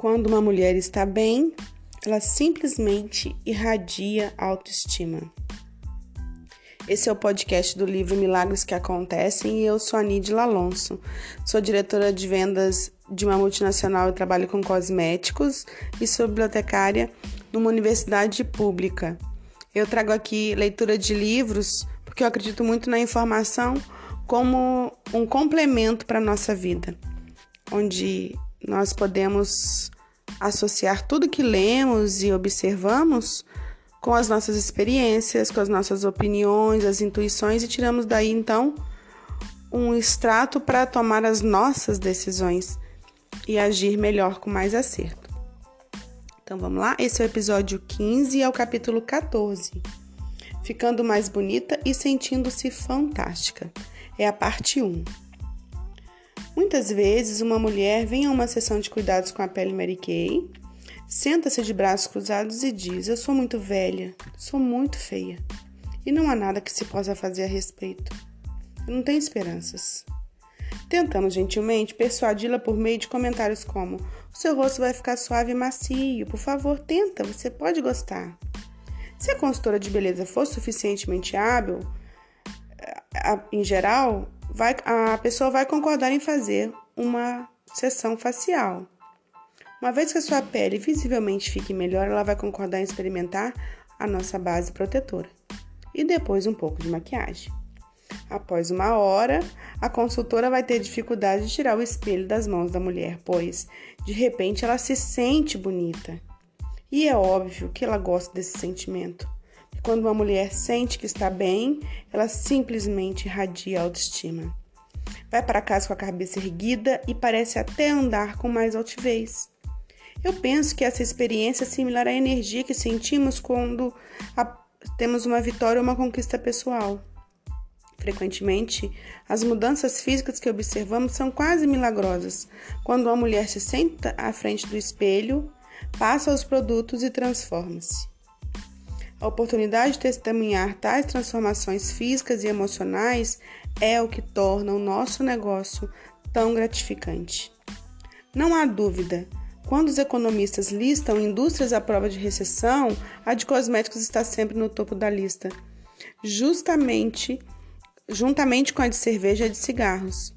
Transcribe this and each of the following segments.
Quando uma mulher está bem, ela simplesmente irradia autoestima. Esse é o podcast do livro Milagres que Acontecem e eu sou a Alonso. Sou diretora de vendas de uma multinacional e trabalho com cosméticos e sou bibliotecária numa universidade pública. Eu trago aqui leitura de livros porque eu acredito muito na informação como um complemento para a nossa vida, onde nós podemos associar tudo que lemos e observamos com as nossas experiências, com as nossas opiniões, as intuições e tiramos daí então um extrato para tomar as nossas decisões e agir melhor com mais acerto. Então vamos lá? Esse é o episódio 15 e é o capítulo 14. Ficando mais bonita e sentindo-se fantástica. É a parte 1. Muitas vezes, uma mulher vem a uma sessão de cuidados com a pele Mary Kay, senta-se de braços cruzados e diz: Eu sou muito velha, sou muito feia, e não há nada que se possa fazer a respeito. Eu não tenho esperanças. Tentamos gentilmente persuadi-la por meio de comentários como: O seu rosto vai ficar suave e macio, por favor, tenta, você pode gostar. Se a consultora de beleza for suficientemente hábil, em geral, vai, a pessoa vai concordar em fazer uma sessão facial. Uma vez que a sua pele visivelmente fique melhor, ela vai concordar em experimentar a nossa base protetora e depois um pouco de maquiagem. Após uma hora, a consultora vai ter dificuldade de tirar o espelho das mãos da mulher, pois de repente ela se sente bonita. E é óbvio que ela gosta desse sentimento. Quando uma mulher sente que está bem, ela simplesmente irradia autoestima. Vai para casa com a cabeça erguida e parece até andar com mais altivez. Eu penso que essa experiência é similar à energia que sentimos quando a, temos uma vitória ou uma conquista pessoal. Frequentemente, as mudanças físicas que observamos são quase milagrosas. Quando uma mulher se senta à frente do espelho, passa os produtos e transforma-se. A oportunidade de testemunhar tais transformações físicas e emocionais é o que torna o nosso negócio tão gratificante. Não há dúvida, quando os economistas listam indústrias à prova de recessão, a de cosméticos está sempre no topo da lista, justamente juntamente com a de cerveja e de cigarros.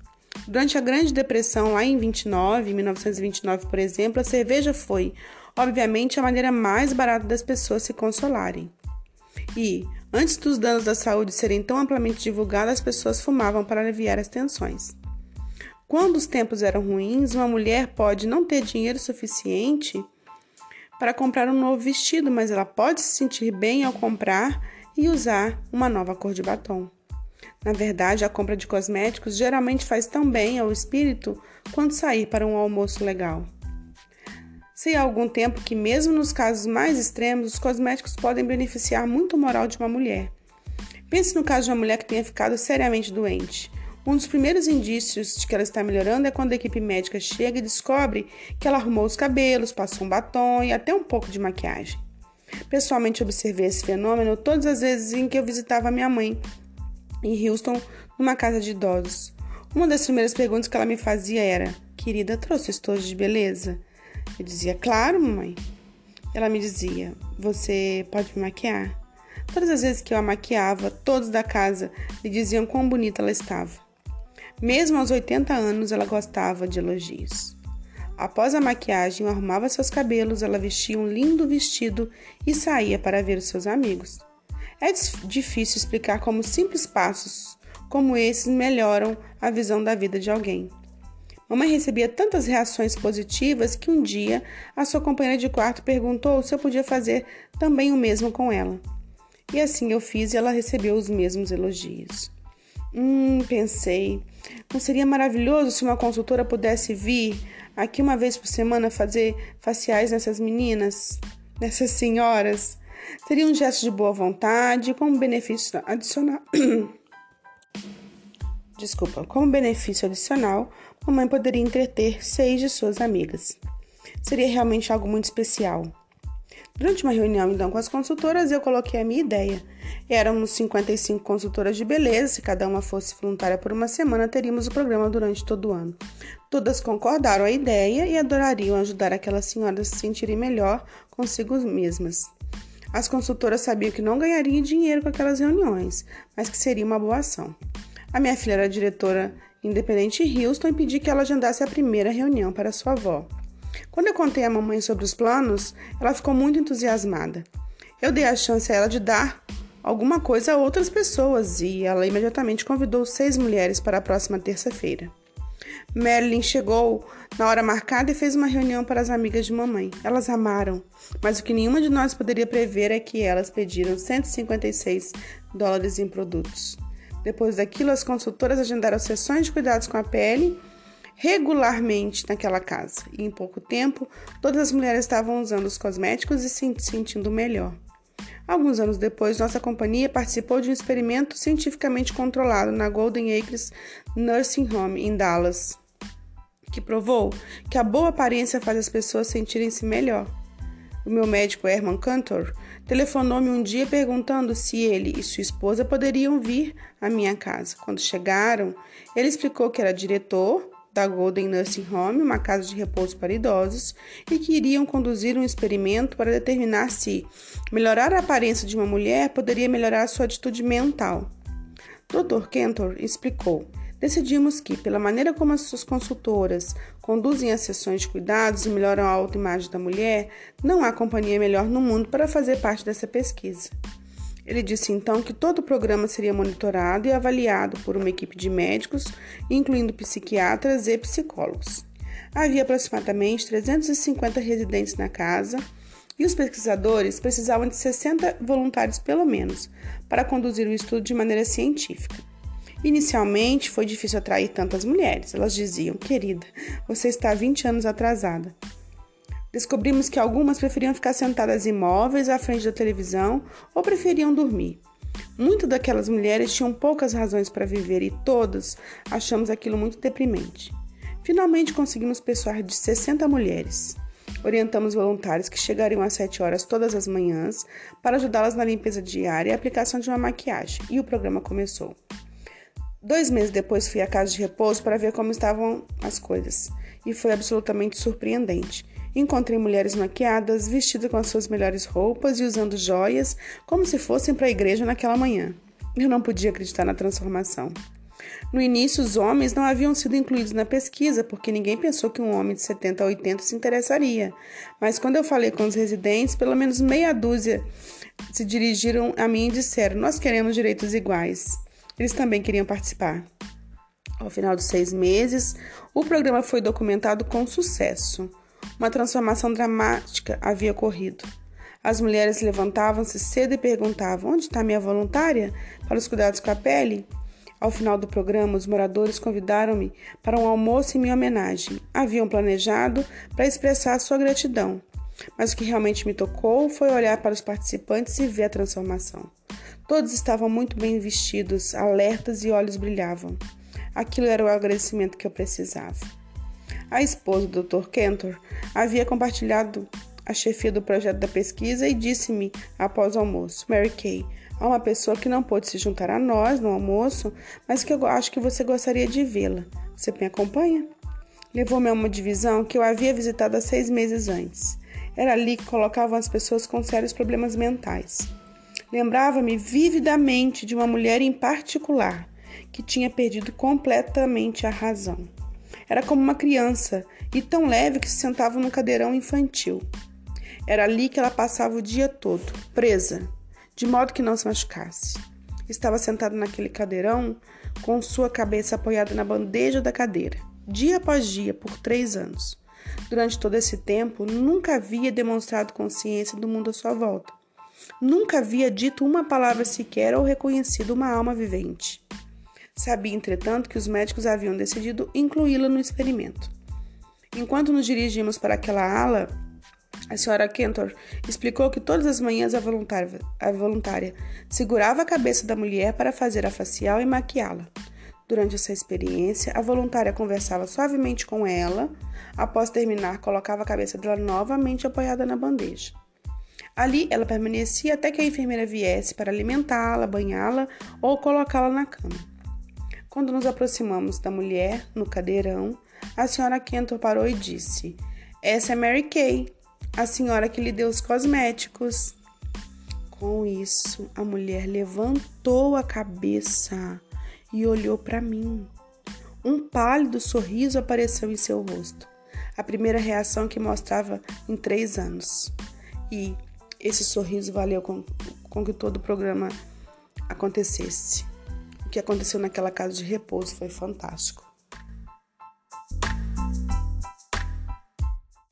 Durante a Grande Depressão, lá em 29, 1929, por exemplo, a cerveja foi obviamente, a maneira mais barata das pessoas se consolarem. E, antes dos danos da saúde serem tão amplamente divulgados, as pessoas fumavam para aliviar as tensões. Quando os tempos eram ruins, uma mulher pode não ter dinheiro suficiente para comprar um novo vestido, mas ela pode se sentir bem ao comprar e usar uma nova cor de batom. Na verdade, a compra de cosméticos geralmente faz tão bem ao espírito quanto sair para um almoço legal. Sei há algum tempo que, mesmo nos casos mais extremos, os cosméticos podem beneficiar muito o moral de uma mulher. Pense no caso de uma mulher que tenha ficado seriamente doente. Um dos primeiros indícios de que ela está melhorando é quando a equipe médica chega e descobre que ela arrumou os cabelos, passou um batom e até um pouco de maquiagem. Pessoalmente observei esse fenômeno todas as vezes em que eu visitava minha mãe em Houston, numa casa de idosos. Uma das primeiras perguntas que ela me fazia era: Querida, trouxe estojo de beleza? Eu dizia, claro, mamãe. Ela me dizia, você pode me maquiar? Todas as vezes que eu a maquiava, todos da casa me diziam quão bonita ela estava. Mesmo aos 80 anos, ela gostava de elogios. Após a maquiagem, arrumava seus cabelos, ela vestia um lindo vestido e saía para ver os seus amigos. É difícil explicar como simples passos como esses melhoram a visão da vida de alguém. Mamãe recebia tantas reações positivas que um dia a sua companheira de quarto perguntou se eu podia fazer também o mesmo com ela. E assim eu fiz e ela recebeu os mesmos elogios. Hum, pensei, não seria maravilhoso se uma consultora pudesse vir aqui uma vez por semana fazer faciais nessas meninas, nessas senhoras? Seria um gesto de boa vontade, como benefício adicional. Desculpa, como benefício adicional, mamãe poderia entreter seis de suas amigas. Seria realmente algo muito especial. Durante uma reunião então com as consultoras, eu coloquei a minha ideia. Éramos 55 consultoras de beleza, se cada uma fosse voluntária por uma semana, teríamos o programa durante todo o ano. Todas concordaram a ideia e adorariam ajudar aquelas senhoras a se sentirem melhor consigo mesmas. As consultoras sabiam que não ganhariam dinheiro com aquelas reuniões, mas que seria uma boa ação. A minha filha era diretora independente Houston e pedi que ela agendasse a primeira reunião para sua avó. Quando eu contei à mamãe sobre os planos, ela ficou muito entusiasmada. Eu dei a chance a ela de dar alguma coisa a outras pessoas e ela imediatamente convidou seis mulheres para a próxima terça-feira. Marilyn chegou na hora marcada e fez uma reunião para as amigas de mamãe. Elas amaram, mas o que nenhuma de nós poderia prever é que elas pediram 156 dólares em produtos. Depois daquilo, as consultoras agendaram sessões de cuidados com a pele regularmente naquela casa, e em pouco tempo, todas as mulheres estavam usando os cosméticos e se sentindo melhor. Alguns anos depois, nossa companhia participou de um experimento cientificamente controlado na Golden Acres Nursing Home, em Dallas, que provou que a boa aparência faz as pessoas sentirem-se melhor. O meu médico Herman Cantor telefonou-me um dia perguntando se ele e sua esposa poderiam vir à minha casa. Quando chegaram, ele explicou que era diretor da Golden Nursing Home, uma casa de repouso para idosos, e que iriam conduzir um experimento para determinar se melhorar a aparência de uma mulher poderia melhorar sua atitude mental. Dr. Kentor explicou: Decidimos que, pela maneira como as suas consultoras conduzem as sessões de cuidados e melhoram a autoimagem da mulher, não há companhia melhor no mundo para fazer parte dessa pesquisa. Ele disse então que todo o programa seria monitorado e avaliado por uma equipe de médicos, incluindo psiquiatras e psicólogos. Havia aproximadamente 350 residentes na casa e os pesquisadores precisavam de 60 voluntários pelo menos para conduzir o estudo de maneira científica. Inicialmente foi difícil atrair tantas mulheres. Elas diziam: Querida, você está 20 anos atrasada. Descobrimos que algumas preferiam ficar sentadas imóveis à frente da televisão ou preferiam dormir. Muitas daquelas mulheres tinham poucas razões para viver e todas achamos aquilo muito deprimente. Finalmente conseguimos persuadir de 60 mulheres. Orientamos voluntários que chegariam às 7 horas todas as manhãs para ajudá-las na limpeza diária e aplicação de uma maquiagem, e o programa começou. Dois meses depois fui à casa de repouso para ver como estavam as coisas, e foi absolutamente surpreendente. Encontrei mulheres maquiadas, vestidas com as suas melhores roupas e usando joias como se fossem para a igreja naquela manhã. Eu não podia acreditar na transformação. No início, os homens não haviam sido incluídos na pesquisa, porque ninguém pensou que um homem de 70 a 80 se interessaria. Mas quando eu falei com os residentes, pelo menos meia dúzia se dirigiram a mim e disseram: Nós queremos direitos iguais. Eles também queriam participar. Ao final dos seis meses, o programa foi documentado com sucesso. Uma transformação dramática havia ocorrido. As mulheres levantavam-se cedo e perguntavam: Onde está minha voluntária para os cuidados com a pele? Ao final do programa, os moradores convidaram-me para um almoço em minha homenagem. Haviam planejado para expressar sua gratidão, mas o que realmente me tocou foi olhar para os participantes e ver a transformação. Todos estavam muito bem vestidos, alertas e olhos brilhavam. Aquilo era o agradecimento que eu precisava. A esposa do Dr. Kentor havia compartilhado a chefia do projeto da pesquisa e disse-me após o almoço: Mary Kay, há uma pessoa que não pôde se juntar a nós no almoço, mas que eu acho que você gostaria de vê-la. Você me acompanha? Levou-me a uma divisão que eu havia visitado há seis meses antes. Era ali que colocavam as pessoas com sérios problemas mentais. Lembrava-me vividamente de uma mulher em particular que tinha perdido completamente a razão. Era como uma criança e tão leve que se sentava num cadeirão infantil. Era ali que ela passava o dia todo, presa, de modo que não se machucasse. Estava sentada naquele cadeirão com sua cabeça apoiada na bandeja da cadeira, dia após dia, por três anos. Durante todo esse tempo, nunca havia demonstrado consciência do mundo à sua volta. Nunca havia dito uma palavra sequer ou reconhecido uma alma vivente. Sabia, entretanto, que os médicos haviam decidido incluí-la no experimento. Enquanto nos dirigimos para aquela ala, a senhora Kentor explicou que todas as manhãs a voluntária, a voluntária segurava a cabeça da mulher para fazer a facial e maquiá-la. Durante essa experiência, a voluntária conversava suavemente com ela. Após terminar, colocava a cabeça dela novamente apoiada na bandeja. Ali ela permanecia até que a enfermeira viesse para alimentá-la, banhá-la ou colocá-la na cama. Quando nos aproximamos da mulher no cadeirão, a senhora Kenton parou e disse: Essa é Mary Kay, a senhora que lhe deu os cosméticos. Com isso, a mulher levantou a cabeça e olhou para mim. Um pálido sorriso apareceu em seu rosto, a primeira reação que mostrava em três anos. E esse sorriso valeu com, com que todo o programa acontecesse. O que aconteceu naquela casa de repouso foi fantástico.